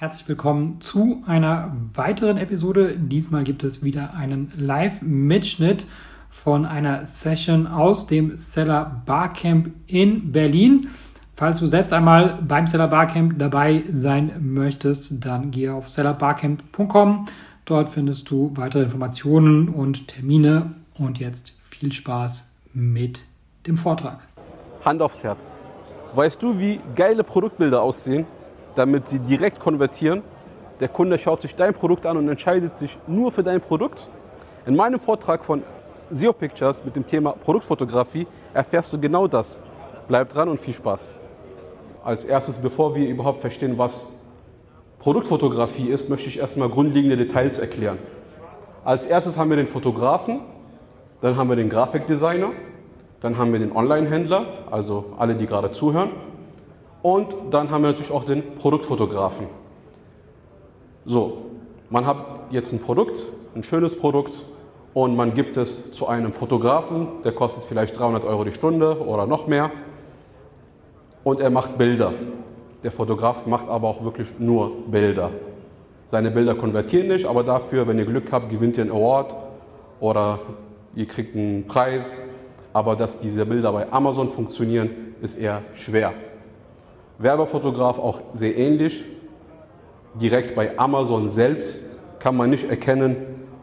Herzlich willkommen zu einer weiteren Episode. Diesmal gibt es wieder einen Live-Mitschnitt von einer Session aus dem Seller Barcamp in Berlin. Falls du selbst einmal beim Seller Barcamp dabei sein möchtest, dann gehe auf sellerbarcamp.com. Dort findest du weitere Informationen und Termine. Und jetzt viel Spaß mit dem Vortrag. Hand aufs Herz. Weißt du, wie geile Produktbilder aussehen? Damit sie direkt konvertieren. Der Kunde schaut sich dein Produkt an und entscheidet sich nur für dein Produkt. In meinem Vortrag von SEO Pictures mit dem Thema Produktfotografie erfährst du genau das. Bleib dran und viel Spaß. Als erstes, bevor wir überhaupt verstehen, was Produktfotografie ist, möchte ich erstmal grundlegende Details erklären. Als erstes haben wir den Fotografen, dann haben wir den Grafikdesigner, dann haben wir den Online-Händler, also alle, die gerade zuhören, und dann haben wir natürlich auch den Produktfotografen. So, man hat jetzt ein Produkt, ein schönes Produkt und man gibt es zu einem Fotografen, der kostet vielleicht 300 Euro die Stunde oder noch mehr und er macht Bilder. Der Fotograf macht aber auch wirklich nur Bilder. Seine Bilder konvertieren nicht, aber dafür, wenn ihr Glück habt, gewinnt ihr einen Award oder ihr kriegt einen Preis. Aber dass diese Bilder bei Amazon funktionieren, ist eher schwer. Werbefotograf auch sehr ähnlich. Direkt bei Amazon selbst kann man nicht erkennen,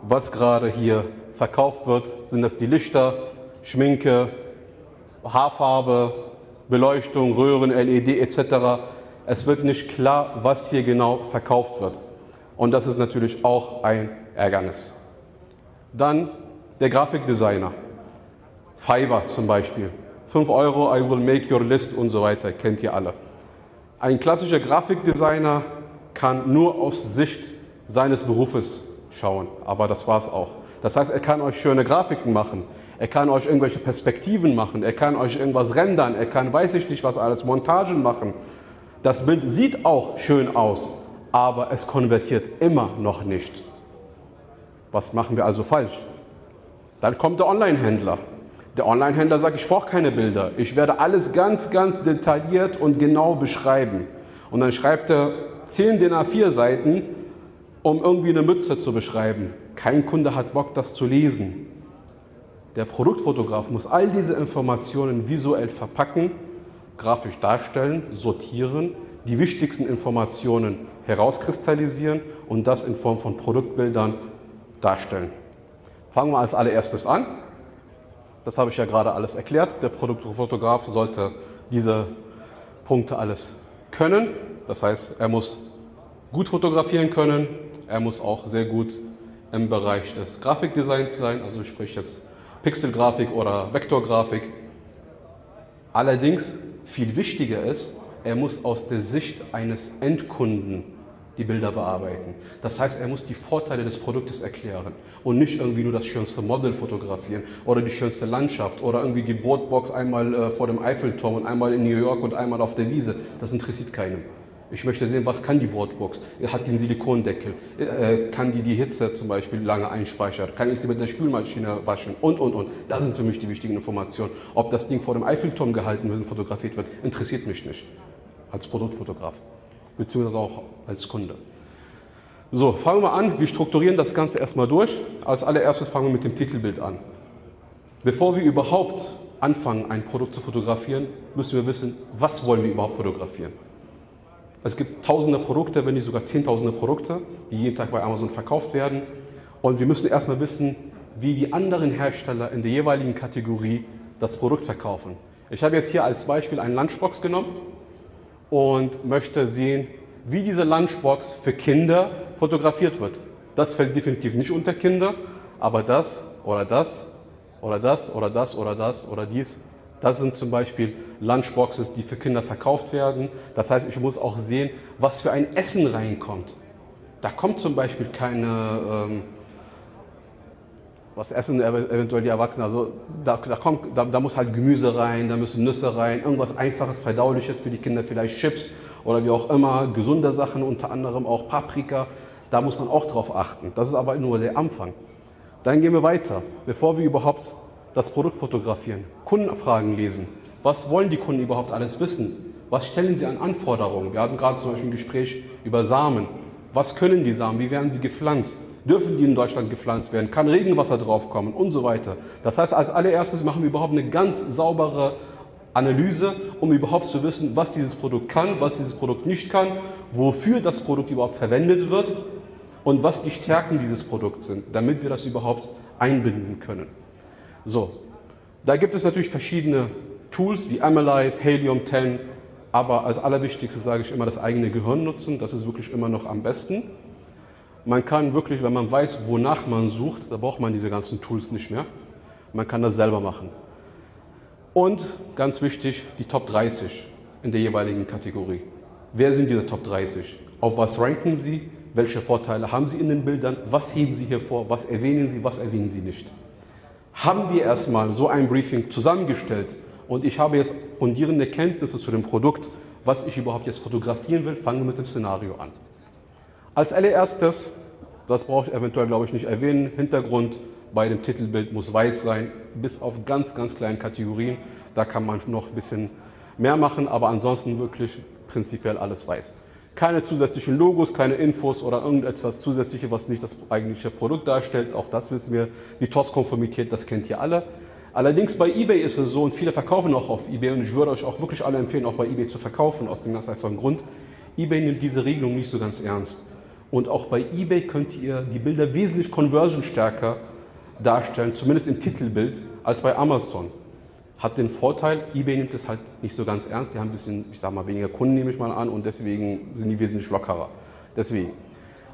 was gerade hier verkauft wird. Sind das die Lichter, Schminke, Haarfarbe, Beleuchtung, Röhren, LED etc. Es wird nicht klar, was hier genau verkauft wird. Und das ist natürlich auch ein Ärgernis. Dann der Grafikdesigner. Fiverr zum Beispiel. 5 Euro, I will make your list und so weiter, kennt ihr alle. Ein klassischer Grafikdesigner kann nur aus Sicht seines Berufes schauen, aber das war es auch. Das heißt, er kann euch schöne Grafiken machen, er kann euch irgendwelche Perspektiven machen, er kann euch irgendwas rendern, er kann weiß ich nicht was alles, Montagen machen. Das Bild sieht auch schön aus, aber es konvertiert immer noch nicht. Was machen wir also falsch? Dann kommt der Online-Händler. Der Online-Händler sagt, ich brauche keine Bilder. Ich werde alles ganz, ganz detailliert und genau beschreiben. Und dann schreibt er 10 DIN A4 Seiten, um irgendwie eine Mütze zu beschreiben. Kein Kunde hat Bock, das zu lesen. Der Produktfotograf muss all diese Informationen visuell verpacken, grafisch darstellen, sortieren, die wichtigsten Informationen herauskristallisieren und das in Form von Produktbildern darstellen. Fangen wir als allererstes an. Das habe ich ja gerade alles erklärt. Der Produktfotograf sollte diese Punkte alles können. Das heißt, er muss gut fotografieren können. Er muss auch sehr gut im Bereich des Grafikdesigns sein, also sprich jetzt Pixelgrafik oder Vektorgrafik. Allerdings viel wichtiger ist, er muss aus der Sicht eines Endkunden die Bilder bearbeiten. Das heißt, er muss die Vorteile des Produktes erklären und nicht irgendwie nur das schönste Model fotografieren oder die schönste Landschaft oder irgendwie die Brotbox einmal äh, vor dem Eiffelturm und einmal in New York und einmal auf der Wiese. Das interessiert keinen. Ich möchte sehen, was kann die Brotbox? Hat die einen Silikondeckel? Äh, kann die die Hitze zum Beispiel lange einspeichern? Kann ich sie mit der Spülmaschine waschen? Und, und, und. Das sind für mich die wichtigen Informationen. Ob das Ding vor dem Eiffelturm gehalten wird und fotografiert wird, interessiert mich nicht. Als Produktfotograf beziehungsweise auch als Kunde. So, fangen wir an. Wir strukturieren das Ganze erstmal durch. Als allererstes fangen wir mit dem Titelbild an. Bevor wir überhaupt anfangen, ein Produkt zu fotografieren, müssen wir wissen, was wollen wir überhaupt fotografieren. Es gibt tausende Produkte, wenn nicht sogar zehntausende Produkte, die jeden Tag bei Amazon verkauft werden. Und wir müssen erstmal wissen, wie die anderen Hersteller in der jeweiligen Kategorie das Produkt verkaufen. Ich habe jetzt hier als Beispiel eine Lunchbox genommen und möchte sehen, wie diese Lunchbox für Kinder fotografiert wird. Das fällt definitiv nicht unter Kinder, aber das oder das oder das oder das oder das oder dies, das sind zum Beispiel Lunchboxes, die für Kinder verkauft werden. Das heißt, ich muss auch sehen, was für ein Essen reinkommt. Da kommt zum Beispiel keine ähm, was essen eventuell die Erwachsenen. Also da, da, kommt, da, da, muss halt Gemüse rein, da müssen Nüsse rein, irgendwas Einfaches, Verdauliches für die Kinder, vielleicht Chips oder wie auch immer, gesunde Sachen, unter anderem auch Paprika. Da muss man auch drauf achten. Das ist aber nur der Anfang. Dann gehen wir weiter, bevor wir überhaupt das Produkt fotografieren. Kundenfragen lesen. Was wollen die Kunden überhaupt alles wissen? Was stellen Sie an Anforderungen? Wir hatten gerade zum Beispiel ein Gespräch über Samen. Was können die Samen? Wie werden sie gepflanzt? Dürfen die in Deutschland gepflanzt werden? Kann Regenwasser draufkommen? Und so weiter. Das heißt, als allererstes machen wir überhaupt eine ganz saubere Analyse, um überhaupt zu wissen, was dieses Produkt kann, was dieses Produkt nicht kann, wofür das Produkt überhaupt verwendet wird und was die Stärken dieses Produkts sind, damit wir das überhaupt einbinden können. So, da gibt es natürlich verschiedene Tools wie Analyze, Helium 10, aber als allerwichtigstes sage ich immer das eigene Gehirn nutzen, das ist wirklich immer noch am besten. Man kann wirklich, wenn man weiß, wonach man sucht, da braucht man diese ganzen Tools nicht mehr. Man kann das selber machen. Und ganz wichtig, die Top 30 in der jeweiligen Kategorie. Wer sind diese Top 30? Auf was ranken sie? Welche Vorteile haben sie in den Bildern? Was heben sie hervor? Was erwähnen sie? Was erwähnen sie nicht? Haben wir erstmal so ein Briefing zusammengestellt und ich habe jetzt fundierende Kenntnisse zu dem Produkt, was ich überhaupt jetzt fotografieren will, fangen wir mit dem Szenario an. Als allererstes, das brauche ich eventuell, glaube ich, nicht erwähnen, Hintergrund bei dem Titelbild muss weiß sein, bis auf ganz, ganz kleine Kategorien. Da kann man noch ein bisschen mehr machen, aber ansonsten wirklich prinzipiell alles weiß. Keine zusätzlichen Logos, keine Infos oder irgendetwas zusätzliches, was nicht das eigentliche Produkt darstellt. Auch das wissen wir. Die TOS-Konformität, das kennt ihr alle. Allerdings bei eBay ist es so, und viele verkaufen auch auf eBay, und ich würde euch auch wirklich alle empfehlen, auch bei eBay zu verkaufen, aus dem ganz einfachen Grund. eBay nimmt diese Regelung nicht so ganz ernst. Und auch bei eBay könnt ihr die Bilder wesentlich conversion-stärker darstellen, zumindest im Titelbild, als bei Amazon. Hat den Vorteil, eBay nimmt es halt nicht so ganz ernst. Die haben ein bisschen, ich sag mal, weniger Kunden, nehme ich mal an, und deswegen sind die wesentlich lockerer. Deswegen.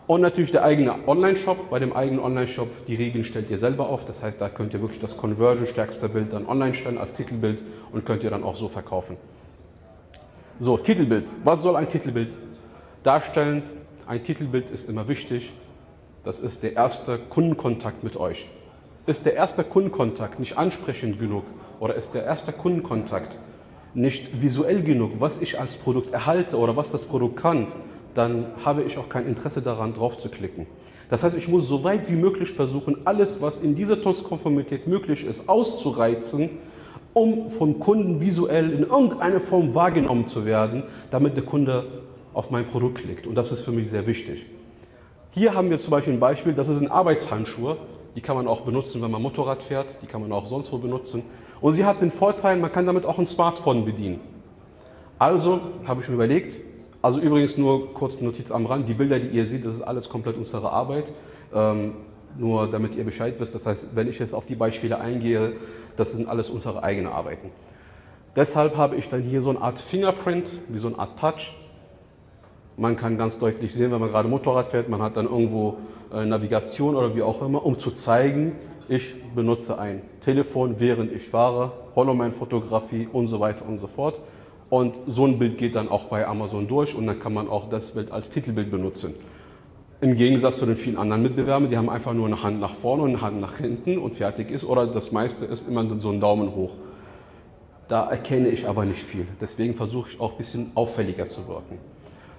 Und natürlich der eigene Online-Shop. Bei dem eigenen Online-Shop, die Regeln stellt ihr selber auf. Das heißt, da könnt ihr wirklich das Conversion-stärkste Bild dann online stellen als Titelbild und könnt ihr dann auch so verkaufen. So, Titelbild. Was soll ein Titelbild darstellen? Ein Titelbild ist immer wichtig. Das ist der erste Kundenkontakt mit euch. Ist der erste Kundenkontakt nicht ansprechend genug oder ist der erste Kundenkontakt nicht visuell genug, was ich als Produkt erhalte oder was das Produkt kann, dann habe ich auch kein Interesse daran, drauf zu klicken. Das heißt, ich muss so weit wie möglich versuchen, alles, was in dieser TOS-Konformität möglich ist, auszureizen, um vom Kunden visuell in irgendeiner Form wahrgenommen zu werden, damit der Kunde auf mein Produkt klickt. Und das ist für mich sehr wichtig. Hier haben wir zum Beispiel ein Beispiel, das ist ein Arbeitshandschuh. Die kann man auch benutzen, wenn man Motorrad fährt. Die kann man auch sonst wo benutzen. Und sie hat den Vorteil, man kann damit auch ein Smartphone bedienen. Also habe ich mir überlegt, also übrigens nur kurz Notiz am Rand, die Bilder, die ihr seht, das ist alles komplett unsere Arbeit. Ähm, nur damit ihr Bescheid wisst, das heißt, wenn ich jetzt auf die Beispiele eingehe, das sind alles unsere eigenen Arbeiten. Deshalb habe ich dann hier so eine Art Fingerprint, wie so eine Art Touch. Man kann ganz deutlich sehen, wenn man gerade Motorrad fährt, man hat dann irgendwo äh, Navigation oder wie auch immer, um zu zeigen, ich benutze ein Telefon, während ich fahre, Hollow-Man-Fotografie und so weiter und so fort. Und so ein Bild geht dann auch bei Amazon durch und dann kann man auch das Bild als Titelbild benutzen. Im Gegensatz zu den vielen anderen Mitbewerbern, die haben einfach nur eine Hand nach vorne und eine Hand nach hinten und fertig ist. Oder das meiste ist immer so ein Daumen hoch. Da erkenne ich aber nicht viel. Deswegen versuche ich auch ein bisschen auffälliger zu wirken.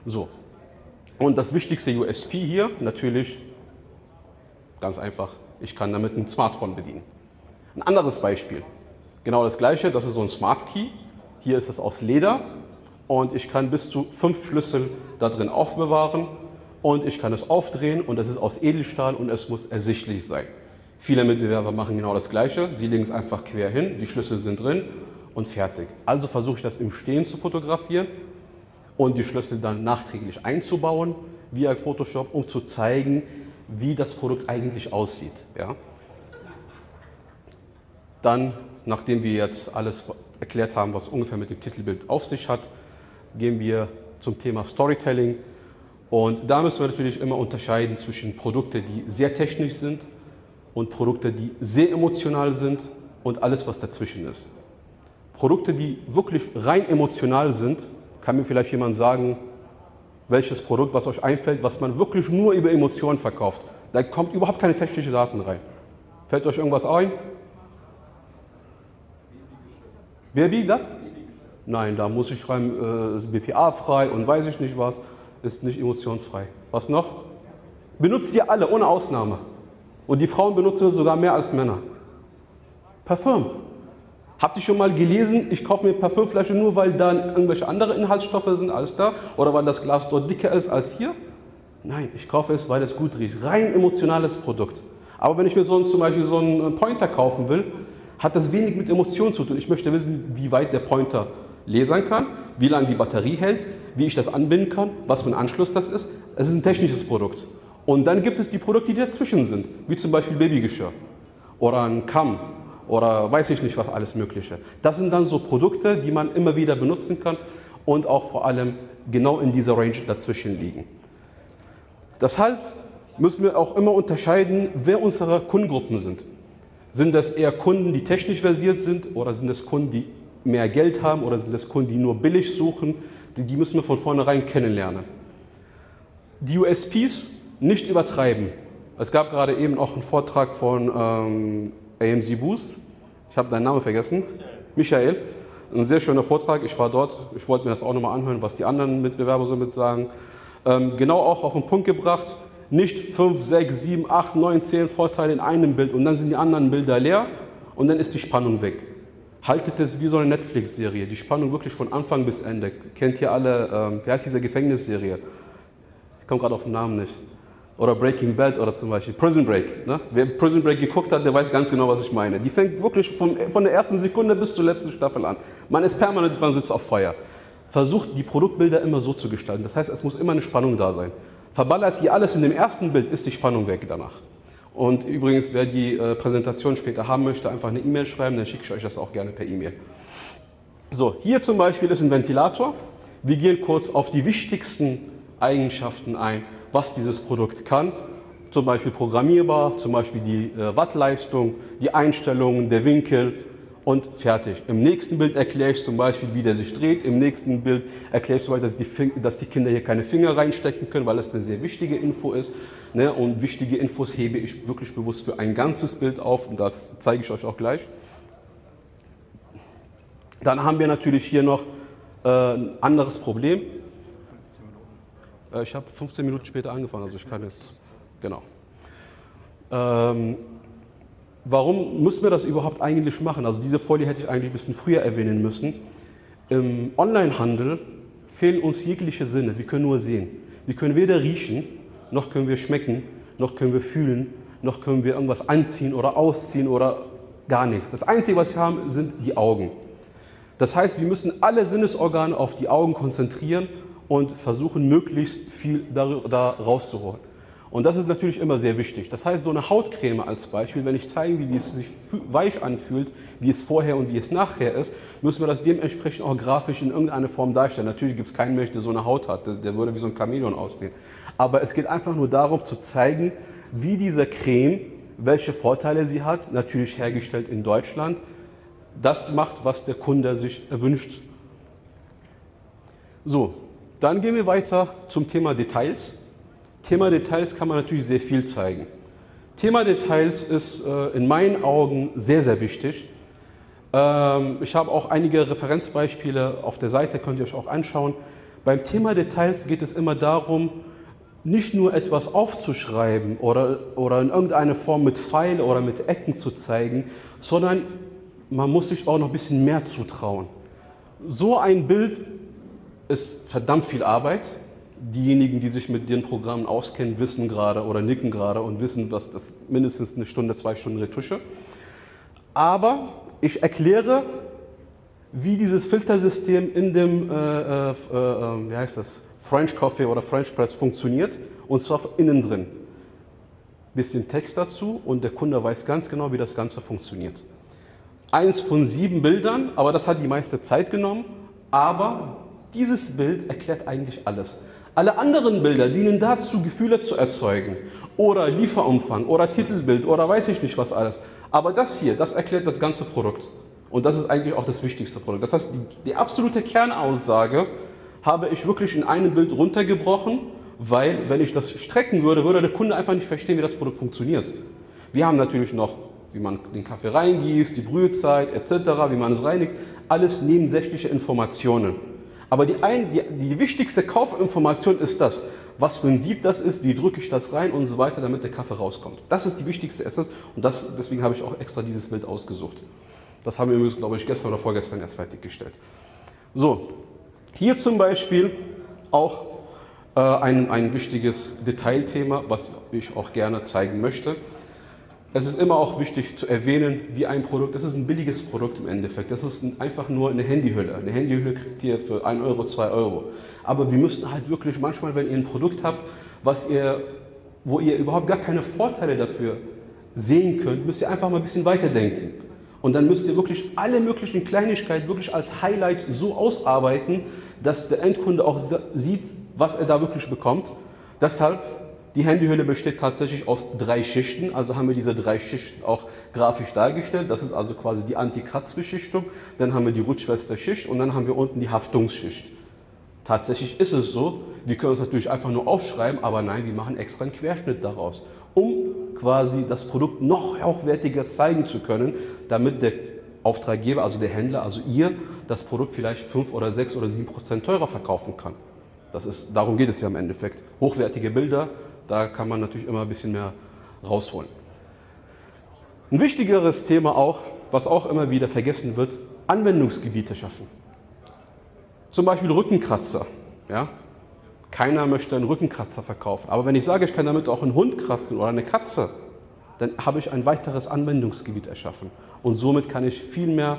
So. Und das wichtigste USP hier natürlich Ganz einfach. Ich kann damit ein Smartphone bedienen. Ein anderes Beispiel. Genau das gleiche. Das ist so ein Smart Key. Hier ist es aus Leder und ich kann bis zu fünf Schlüssel da drin aufbewahren und ich kann es aufdrehen und es ist aus Edelstahl und es muss ersichtlich sein. Viele Mitbewerber machen genau das Gleiche. Sie legen es einfach quer hin, die Schlüssel sind drin und fertig. Also versuche ich das im Stehen zu fotografieren und die Schlüssel dann nachträglich einzubauen via Photoshop, um zu zeigen, wie das Produkt eigentlich aussieht. Ja? Dann, nachdem wir jetzt alles erklärt haben, was ungefähr mit dem Titelbild auf sich hat, gehen wir zum Thema Storytelling. Und da müssen wir natürlich immer unterscheiden zwischen Produkten, die sehr technisch sind und Produkte, die sehr emotional sind und alles, was dazwischen ist. Produkte, die wirklich rein emotional sind, kann mir vielleicht jemand sagen, welches Produkt, was euch einfällt, was man wirklich nur über Emotionen verkauft. Da kommt überhaupt keine technischen Daten rein. Fällt euch irgendwas ein? Baby, das? Nein, da muss ich schreiben, äh, ist BPA-frei und weiß ich nicht was, ist nicht emotionsfrei. Was noch? Benutzt ihr alle, ohne Ausnahme. Und die Frauen benutzen es sogar mehr als Männer. Parfüm. Habt ihr schon mal gelesen, ich kaufe mir Parfümflasche nur, weil da irgendwelche andere Inhaltsstoffe sind als da oder weil das Glas dort dicker ist als hier? Nein, ich kaufe es, weil es gut riecht. Rein emotionales Produkt. Aber wenn ich mir so einen, zum Beispiel so einen Pointer kaufen will, hat das wenig mit Emotionen zu tun. Ich möchte wissen, wie weit der Pointer lasern kann, wie lange die Batterie hält, wie ich das anbinden kann, was für ein Anschluss das ist. Es ist ein technisches Produkt. Und dann gibt es die Produkte, die dazwischen sind, wie zum Beispiel Babygeschirr oder ein Kamm oder weiß ich nicht was alles Mögliche. Das sind dann so Produkte, die man immer wieder benutzen kann und auch vor allem genau in dieser Range dazwischen liegen. Deshalb müssen wir auch immer unterscheiden, wer unsere Kundengruppen sind. Sind das eher Kunden, die technisch versiert sind oder sind das Kunden, die mehr Geld haben oder sind das Kunden, die nur billig suchen? Die müssen wir von vornherein kennenlernen. Die USPs nicht übertreiben. Es gab gerade eben auch einen Vortrag von ähm, AMC Boost. Ich habe deinen Namen vergessen. Michael. Ein sehr schöner Vortrag. Ich war dort. Ich wollte mir das auch nochmal anhören, was die anderen Mitbewerber so mit sagen. Ähm, genau auch auf den Punkt gebracht. Nicht 5, 6, 7, 8, 9, 10 Vorteile in einem Bild und dann sind die anderen Bilder leer und dann ist die Spannung weg. Haltet es wie so eine Netflix-Serie. Die Spannung wirklich von Anfang bis Ende. Kennt ihr alle, ähm, wie heißt diese Gefängnisserie? Ich komme gerade auf den Namen nicht oder Breaking Bad oder zum Beispiel Prison Break. Ne? Wer Prison Break geguckt hat, der weiß ganz genau, was ich meine. Die fängt wirklich von, von der ersten Sekunde bis zur letzten Staffel an. Man ist permanent, man sitzt auf Feuer. Versucht die Produktbilder immer so zu gestalten. Das heißt, es muss immer eine Spannung da sein. Verballert die alles in dem ersten Bild, ist die Spannung weg danach. Und übrigens, wer die äh, Präsentation später haben möchte, einfach eine E-Mail schreiben, dann schicke ich euch das auch gerne per E-Mail. So, hier zum Beispiel ist ein Ventilator. Wir gehen kurz auf die wichtigsten Eigenschaften ein was dieses Produkt kann. Zum Beispiel programmierbar, zum Beispiel die äh, Wattleistung, die Einstellungen, der Winkel und fertig. Im nächsten Bild erkläre ich zum Beispiel, wie der sich dreht. Im nächsten Bild erkläre ich zum Beispiel, dass die, dass die Kinder hier keine Finger reinstecken können, weil das eine sehr wichtige Info ist. Ne? Und wichtige Infos hebe ich wirklich bewusst für ein ganzes Bild auf und das zeige ich euch auch gleich. Dann haben wir natürlich hier noch äh, ein anderes Problem. Äh, ich habe 15 Minuten später angefangen, also ich kann jetzt. Genau. Ähm, warum müssen wir das überhaupt eigentlich machen? Also diese Folie hätte ich eigentlich ein bisschen früher erwähnen müssen. Im Onlinehandel fehlen uns jegliche Sinne. Wir können nur sehen. Wir können weder riechen, noch können wir schmecken, noch können wir fühlen, noch können wir irgendwas anziehen oder ausziehen oder gar nichts. Das Einzige, was wir haben, sind die Augen. Das heißt, wir müssen alle Sinnesorgane auf die Augen konzentrieren und versuchen möglichst viel da, rauszuholen. Und das ist natürlich immer sehr wichtig. Das heißt, so eine Hautcreme als Beispiel, wenn ich zeige, wie es sich weich anfühlt, wie es vorher und wie es nachher ist, müssen wir das dementsprechend auch grafisch in irgendeiner Form darstellen. Natürlich gibt es keinen Mensch, der so eine Haut hat, der würde wie so ein Chamäleon aussehen. Aber es geht einfach nur darum zu zeigen, wie diese Creme, welche Vorteile sie hat, natürlich hergestellt in Deutschland, das macht, was der Kunde sich erwünscht. So, dann gehen wir weiter zum Thema Details. Thema Details kann man natürlich sehr viel zeigen. Thema Details ist äh, in meinen Augen sehr, sehr wichtig. Ähm, ich habe auch einige Referenzbeispiele auf der Seite, könnt ihr euch auch anschauen. Beim Thema Details geht es immer darum, nicht nur etwas aufzuschreiben oder, oder in irgendeiner Form mit Pfeil oder mit Ecken zu zeigen, sondern man muss sich auch noch ein bisschen mehr zutrauen. So ein Bild ist verdammt viel Arbeit. Diejenigen, die sich mit den Programmen auskennen, wissen gerade oder nicken gerade und wissen, dass das mindestens eine Stunde, zwei Stunden Retusche. Aber ich erkläre, wie dieses Filtersystem in dem, äh, äh, äh, wie heißt das, French Coffee oder French Press funktioniert und zwar innen drin. Bisschen Text dazu und der Kunde weiß ganz genau, wie das Ganze funktioniert. Eins von sieben Bildern, aber das hat die meiste Zeit genommen. Aber dieses Bild erklärt eigentlich alles. Alle anderen Bilder dienen dazu, Gefühle zu erzeugen oder Lieferumfang oder Titelbild oder weiß ich nicht was alles. Aber das hier, das erklärt das ganze Produkt. Und das ist eigentlich auch das wichtigste Produkt. Das heißt, die, die absolute Kernaussage habe ich wirklich in einem Bild runtergebrochen, weil wenn ich das strecken würde, würde der Kunde einfach nicht verstehen, wie das Produkt funktioniert. Wir haben natürlich noch, wie man den Kaffee reingießt, die Brühzeit etc., wie man es reinigt, alles nebensächliche Informationen. Aber die, ein, die, die wichtigste Kaufinformation ist das, was für ein Sieb das ist, wie drücke ich das rein und so weiter, damit der Kaffee rauskommt. Das ist die wichtigste Essenz und das, deswegen habe ich auch extra dieses Bild ausgesucht. Das haben wir, glaube ich, gestern oder vorgestern erst fertiggestellt. So, hier zum Beispiel auch äh, ein, ein wichtiges Detailthema, was ich auch gerne zeigen möchte. Es ist immer auch wichtig zu erwähnen, wie ein Produkt, das ist ein billiges Produkt im Endeffekt. Das ist einfach nur eine Handyhülle. Eine Handyhülle kriegt ihr für 1 Euro, 2 Euro. Aber wir müssen halt wirklich manchmal, wenn ihr ein Produkt habt, was ihr, wo ihr überhaupt gar keine Vorteile dafür sehen könnt, müsst ihr einfach mal ein bisschen weiterdenken. Und dann müsst ihr wirklich alle möglichen Kleinigkeiten wirklich als Highlight so ausarbeiten, dass der Endkunde auch sieht, was er da wirklich bekommt. Deshalb, die Handyhülle besteht tatsächlich aus drei Schichten, also haben wir diese drei Schichten auch grafisch dargestellt. Das ist also quasi die Anti-Kratz-Beschichtung, dann haben wir die Rutschwester-Schicht und dann haben wir unten die Haftungsschicht. Tatsächlich ist es so, wir können es natürlich einfach nur aufschreiben, aber nein, wir machen extra einen Querschnitt daraus, um quasi das Produkt noch hochwertiger zeigen zu können, damit der Auftraggeber, also der Händler, also ihr, das Produkt vielleicht 5 oder 6 oder 7 Prozent teurer verkaufen kann. Das ist, darum geht es ja im Endeffekt. Hochwertige Bilder, da kann man natürlich immer ein bisschen mehr rausholen. Ein wichtigeres Thema auch, was auch immer wieder vergessen wird, Anwendungsgebiete schaffen. Zum Beispiel Rückenkratzer. Ja? Keiner möchte einen Rückenkratzer verkaufen. Aber wenn ich sage, ich kann damit auch einen Hund kratzen oder eine Katze, dann habe ich ein weiteres Anwendungsgebiet erschaffen. Und somit kann ich viel mehr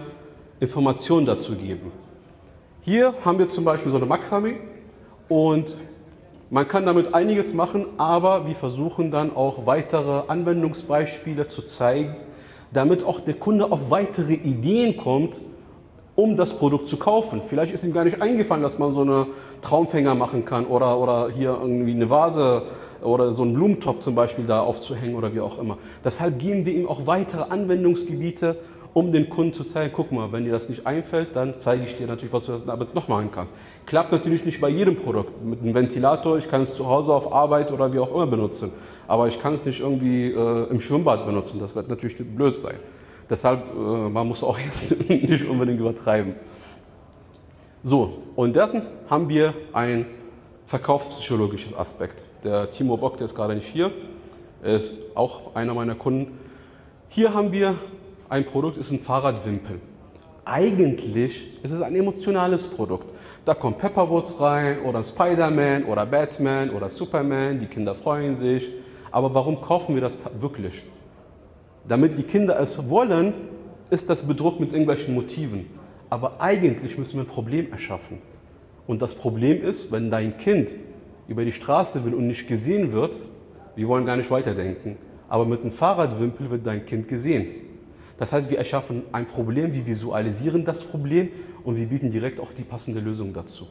Informationen dazu geben. Hier haben wir zum Beispiel so eine Makramee und man kann damit einiges machen, aber wir versuchen dann auch weitere Anwendungsbeispiele zu zeigen, damit auch der Kunde auf weitere Ideen kommt, um das Produkt zu kaufen. Vielleicht ist ihm gar nicht eingefallen, dass man so eine Traumfänger machen kann oder, oder hier irgendwie eine Vase oder so einen Blumentopf zum Beispiel da aufzuhängen oder wie auch immer. Deshalb geben wir ihm auch weitere Anwendungsgebiete, um den Kunden zu zeigen, guck mal, wenn dir das nicht einfällt, dann zeige ich dir natürlich, was du damit noch machen kannst. Klappt natürlich nicht bei jedem Produkt. Mit einem Ventilator, ich kann es zu Hause auf Arbeit oder wie auch immer benutzen. Aber ich kann es nicht irgendwie äh, im Schwimmbad benutzen. Das wird natürlich blöd sein. Deshalb, äh, man muss auch jetzt nicht unbedingt übertreiben. So, und dann haben wir ein verkaufspsychologisches Aspekt. Der Timo Bock, der ist gerade nicht hier, er ist auch einer meiner Kunden. Hier haben wir ein Produkt, ist ein Fahrradwimpel. Eigentlich ist es ein emotionales Produkt. Da kommt Pepperwoods rein oder Spider-Man oder Batman oder Superman, die Kinder freuen sich. Aber warum kaufen wir das wirklich? Damit die Kinder es wollen, ist das bedruckt mit irgendwelchen Motiven. Aber eigentlich müssen wir ein Problem erschaffen. Und das Problem ist, wenn dein Kind über die Straße will und nicht gesehen wird, wir wollen gar nicht weiterdenken. Aber mit einem Fahrradwimpel wird dein Kind gesehen. Das heißt, wir erschaffen ein Problem, wir visualisieren das Problem und wir bieten direkt auch die passende Lösung dazu.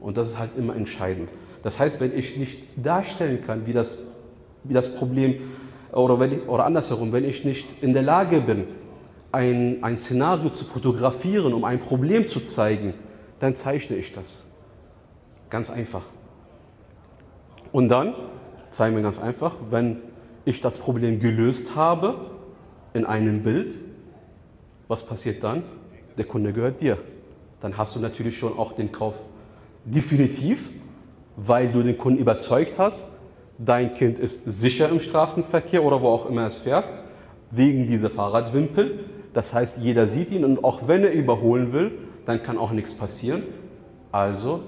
Und das ist halt immer entscheidend. Das heißt, wenn ich nicht darstellen kann, wie das, wie das Problem oder, wenn ich, oder andersherum, wenn ich nicht in der Lage bin, ein, ein Szenario zu fotografieren, um ein Problem zu zeigen, dann zeichne ich das. Ganz einfach. Und dann zeigen wir ganz einfach, wenn ich das Problem gelöst habe in einem Bild, was passiert dann? Der Kunde gehört dir. Dann hast du natürlich schon auch den Kauf definitiv, weil du den Kunden überzeugt hast, dein Kind ist sicher im Straßenverkehr oder wo auch immer es fährt, wegen dieser Fahrradwimpel. Das heißt, jeder sieht ihn und auch wenn er überholen will, dann kann auch nichts passieren. Also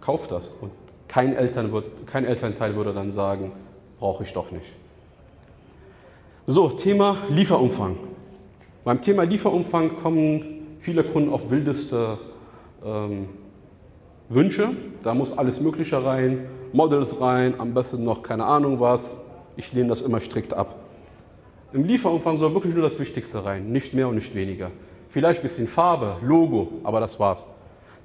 kauf das. Und kein, Eltern wird, kein Elternteil würde dann sagen, brauche ich doch nicht. So, Thema Lieferumfang. Beim Thema Lieferumfang kommen viele Kunden auf wildeste ähm, Wünsche. Da muss alles Mögliche rein, Models rein, am besten noch keine Ahnung was. Ich lehne das immer strikt ab. Im Lieferumfang soll wirklich nur das Wichtigste rein, nicht mehr und nicht weniger. Vielleicht ein bisschen Farbe, Logo, aber das war's.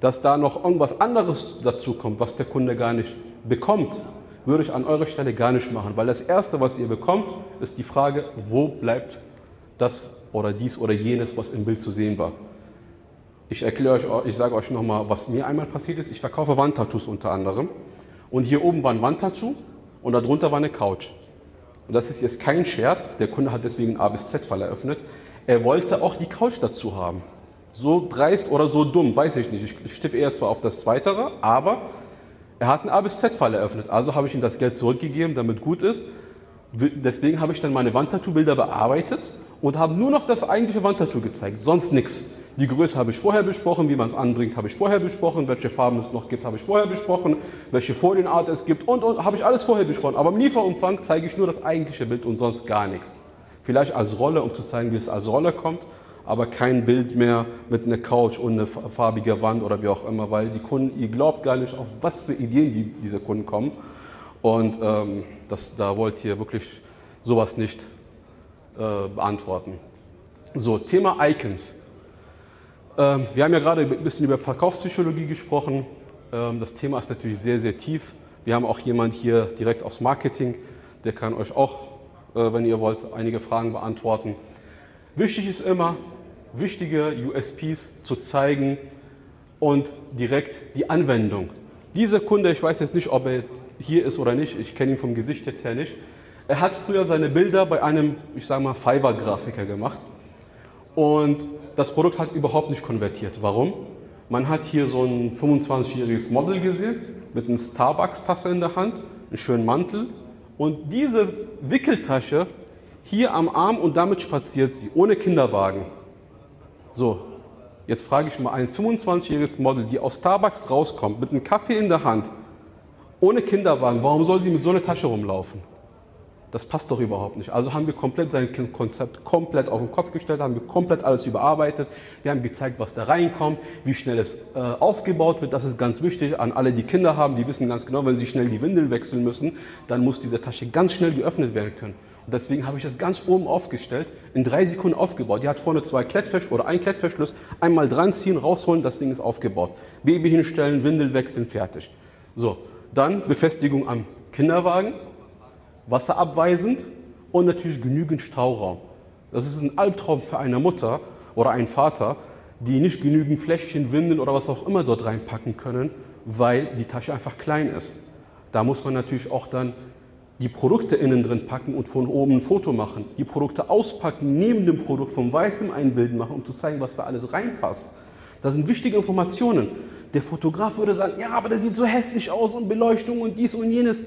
Dass da noch irgendwas anderes dazu kommt, was der Kunde gar nicht bekommt, würde ich an eurer Stelle gar nicht machen, weil das Erste, was ihr bekommt, ist die Frage, wo bleibt das oder dies oder jenes, was im Bild zu sehen war. Ich erkläre euch, ich sage euch nochmal, was mir einmal passiert ist. Ich verkaufe Wandtattoos unter anderem. Und hier oben war ein Wandtattoo und darunter war eine Couch. Und das ist jetzt kein Scherz, der Kunde hat deswegen einen A bis Z-Fall eröffnet. Er wollte auch die Couch dazu haben. So dreist oder so dumm, weiß ich nicht. Ich tippe eher zwar auf das Zweitere, aber er hat einen A bis Z-Fall eröffnet. Also habe ich ihm das Geld zurückgegeben, damit gut ist. Deswegen habe ich dann meine Wandtattoo-Bilder bearbeitet und haben nur noch das eigentliche Wandtattoo gezeigt, sonst nichts. Die Größe habe ich vorher besprochen, wie man es anbringt, habe ich vorher besprochen, welche Farben es noch gibt, habe ich vorher besprochen, welche Folienart es gibt und, und habe ich alles vorher besprochen. Aber im Lieferumfang zeige ich nur das eigentliche Bild und sonst gar nichts. Vielleicht als Rolle, um zu zeigen, wie es als Rolle kommt, aber kein Bild mehr mit einer Couch und einer farbigen Wand oder wie auch immer, weil die Kunden, ihr glaubt gar nicht, auf was für Ideen die, diese Kunden kommen. Und ähm, das, da wollt ihr wirklich sowas nicht äh, beantworten. So, Thema Icons. Ähm, wir haben ja gerade ein bisschen über Verkaufspsychologie gesprochen. Ähm, das Thema ist natürlich sehr, sehr tief. Wir haben auch jemanden hier direkt aus Marketing, der kann euch auch, äh, wenn ihr wollt, einige Fragen beantworten. Wichtig ist immer, wichtige USPs zu zeigen und direkt die Anwendung. Dieser Kunde, ich weiß jetzt nicht, ob er hier ist oder nicht, ich kenne ihn vom Gesicht jetzt her nicht, er hat früher seine Bilder bei einem, ich sage mal, Fiverr-Grafiker gemacht und das Produkt hat überhaupt nicht konvertiert. Warum? Man hat hier so ein 25-jähriges Model gesehen mit einer Starbucks-Tasse in der Hand, einen schönen Mantel und diese Wickeltasche hier am Arm und damit spaziert sie, ohne Kinderwagen. So, jetzt frage ich mal ein 25-jähriges Model, die aus Starbucks rauskommt, mit einem Kaffee in der Hand, ohne Kinderwagen, warum soll sie mit so einer Tasche rumlaufen? Das passt doch überhaupt nicht. Also haben wir komplett sein Konzept komplett auf den Kopf gestellt, haben wir komplett alles überarbeitet. Wir haben gezeigt, was da reinkommt, wie schnell es äh, aufgebaut wird. Das ist ganz wichtig an alle, die Kinder haben. Die wissen ganz genau, wenn sie schnell die Windeln wechseln müssen, dann muss diese Tasche ganz schnell geöffnet werden können. Deswegen habe ich das ganz oben aufgestellt, in drei Sekunden aufgebaut. Die hat vorne zwei Klettverschlüsse oder ein Klettverschluss, einmal dran ziehen, rausholen, das Ding ist aufgebaut. Baby hinstellen, Windel wechseln, fertig. So, dann Befestigung am Kinderwagen, wasserabweisend und natürlich genügend Stauraum. Das ist ein Albtraum für eine Mutter oder einen Vater, die nicht genügend Fläschchen, Windeln oder was auch immer dort reinpacken können, weil die Tasche einfach klein ist. Da muss man natürlich auch dann die Produkte innen drin packen und von oben ein Foto machen, die Produkte auspacken, neben dem Produkt von weitem ein Bild machen, um zu zeigen, was da alles reinpasst. Das sind wichtige Informationen. Der Fotograf würde sagen, ja, aber das sieht so hässlich aus und Beleuchtung und dies und jenes.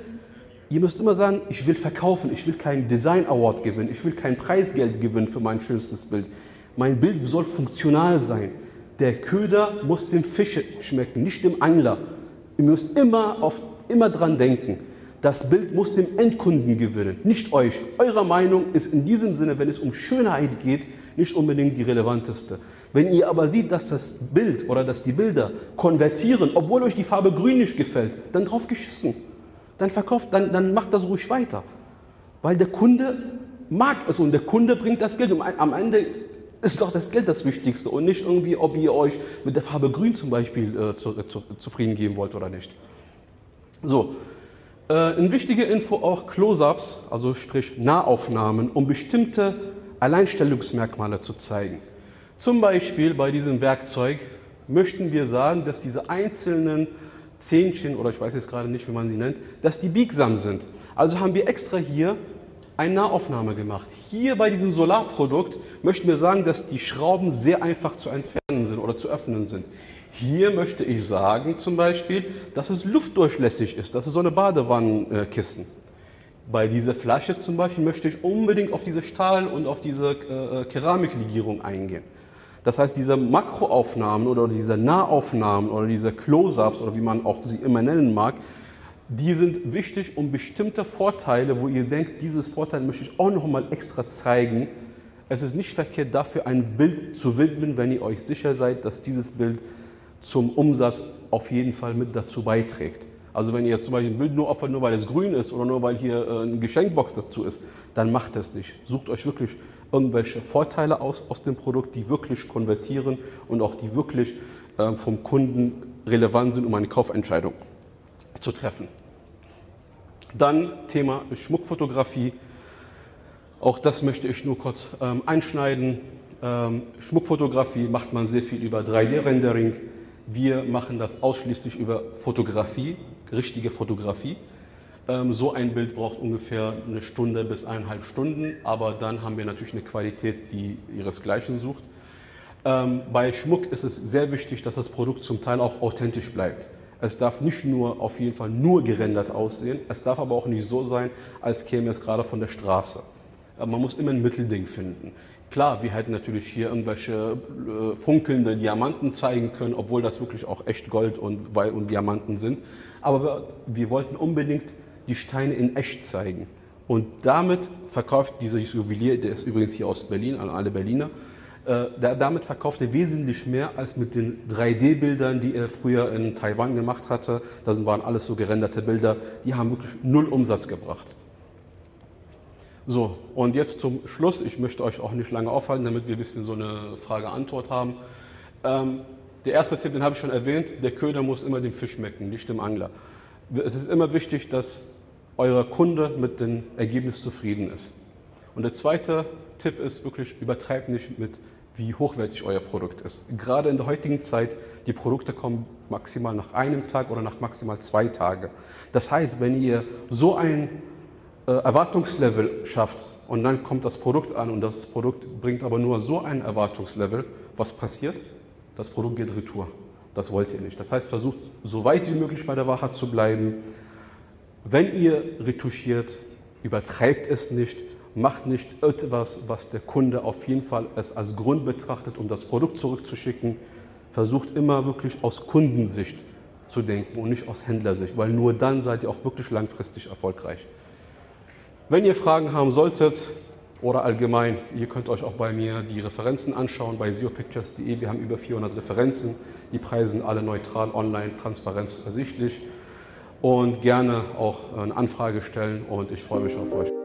Ihr müsst immer sagen, ich will verkaufen, ich will keinen Design Award gewinnen, ich will kein Preisgeld gewinnen für mein schönstes Bild. Mein Bild soll funktional sein. Der Köder muss dem Fisch schmecken, nicht dem Angler. Ihr müsst immer, auf, immer dran denken. Das Bild muss dem Endkunden gewinnen, nicht euch. Eure Meinung ist in diesem Sinne, wenn es um Schönheit geht, nicht unbedingt die relevanteste. Wenn ihr aber seht, dass das Bild oder dass die Bilder konvertieren, obwohl euch die Farbe grün nicht gefällt, dann drauf geschissen dann verkauft, dann, dann macht das ruhig weiter. Weil der Kunde mag es und der Kunde bringt das Geld. Und am Ende ist doch das Geld das Wichtigste und nicht irgendwie, ob ihr euch mit der Farbe Grün zum Beispiel äh, zu, zu, zufrieden geben wollt oder nicht. So, äh, eine wichtige Info auch Close-ups, also sprich Nahaufnahmen, um bestimmte Alleinstellungsmerkmale zu zeigen. Zum Beispiel bei diesem Werkzeug möchten wir sagen, dass diese einzelnen Zähnchen oder ich weiß jetzt gerade nicht, wie man sie nennt, dass die biegsam sind. Also haben wir extra hier eine Nahaufnahme gemacht. Hier bei diesem Solarprodukt möchten wir sagen, dass die Schrauben sehr einfach zu entfernen sind oder zu öffnen sind. Hier möchte ich sagen zum Beispiel, dass es luftdurchlässig ist. Das ist so eine Badewannenkissen. Bei dieser Flasche zum Beispiel möchte ich unbedingt auf diese Stahl- und auf diese äh, Keramiklegierung eingehen. Das heißt, diese Makroaufnahmen oder diese Nahaufnahmen oder diese Close-ups oder wie man auch sie immer nennen mag, die sind wichtig, um bestimmte Vorteile, wo ihr denkt, dieses Vorteil möchte ich auch noch mal extra zeigen. Es ist nicht verkehrt, dafür ein Bild zu widmen, wenn ihr euch sicher seid, dass dieses Bild zum Umsatz auf jeden Fall mit dazu beiträgt. Also wenn ihr jetzt zum Beispiel ein Bild nur opfert, nur weil es grün ist oder nur weil hier äh, eine Geschenkbox dazu ist, dann macht das nicht. Sucht euch wirklich irgendwelche Vorteile aus, aus dem Produkt, die wirklich konvertieren und auch die wirklich äh, vom Kunden relevant sind, um eine Kaufentscheidung zu treffen. Dann Thema Schmuckfotografie. Auch das möchte ich nur kurz ähm, einschneiden. Ähm, Schmuckfotografie macht man sehr viel über 3D-Rendering. Wir machen das ausschließlich über Fotografie richtige Fotografie. Ähm, so ein Bild braucht ungefähr eine Stunde bis eineinhalb Stunden, aber dann haben wir natürlich eine Qualität, die ihresgleichen sucht. Ähm, bei Schmuck ist es sehr wichtig, dass das Produkt zum Teil auch authentisch bleibt. Es darf nicht nur auf jeden Fall nur gerendert aussehen, es darf aber auch nicht so sein, als käme es gerade von der Straße. Äh, man muss immer ein Mittelding finden. Klar, wir hätten natürlich hier irgendwelche äh, funkelnde Diamanten zeigen können, obwohl das wirklich auch echt Gold und, und Diamanten sind. Aber wir wollten unbedingt die Steine in echt zeigen. Und damit verkauft dieser Juwelier, der ist übrigens hier aus Berlin, an alle Berliner, äh, damit verkauft er wesentlich mehr als mit den 3D-Bildern, die er früher in Taiwan gemacht hatte. Das waren alles so gerenderte Bilder, die haben wirklich null Umsatz gebracht. So, und jetzt zum Schluss, ich möchte euch auch nicht lange aufhalten, damit wir ein bisschen so eine Frage-Antwort haben. Ähm, der erste Tipp, den habe ich schon erwähnt, der Köder muss immer dem Fisch schmecken, nicht dem Angler. Es ist immer wichtig, dass euer Kunde mit dem Ergebnis zufrieden ist. Und der zweite Tipp ist wirklich, übertreibt nicht mit, wie hochwertig euer Produkt ist. Gerade in der heutigen Zeit, die Produkte kommen maximal nach einem Tag oder nach maximal zwei Tagen. Das heißt, wenn ihr so ein Erwartungslevel schafft und dann kommt das Produkt an und das Produkt bringt aber nur so ein Erwartungslevel, was passiert? Das Produkt geht retour. Das wollt ihr nicht. Das heißt, versucht so weit wie möglich bei der Wahrheit zu bleiben. Wenn ihr retuschiert, übertreibt es nicht, macht nicht etwas, was der Kunde auf jeden Fall es als Grund betrachtet, um das Produkt zurückzuschicken. Versucht immer wirklich aus Kundensicht zu denken und nicht aus Händlersicht, weil nur dann seid ihr auch wirklich langfristig erfolgreich. Wenn ihr Fragen haben solltet oder allgemein, ihr könnt euch auch bei mir die Referenzen anschauen bei seopictures.de. Wir haben über 400 Referenzen. Die Preise sind alle neutral, online, transparenz ersichtlich und gerne auch eine Anfrage stellen und ich freue mich auf euch.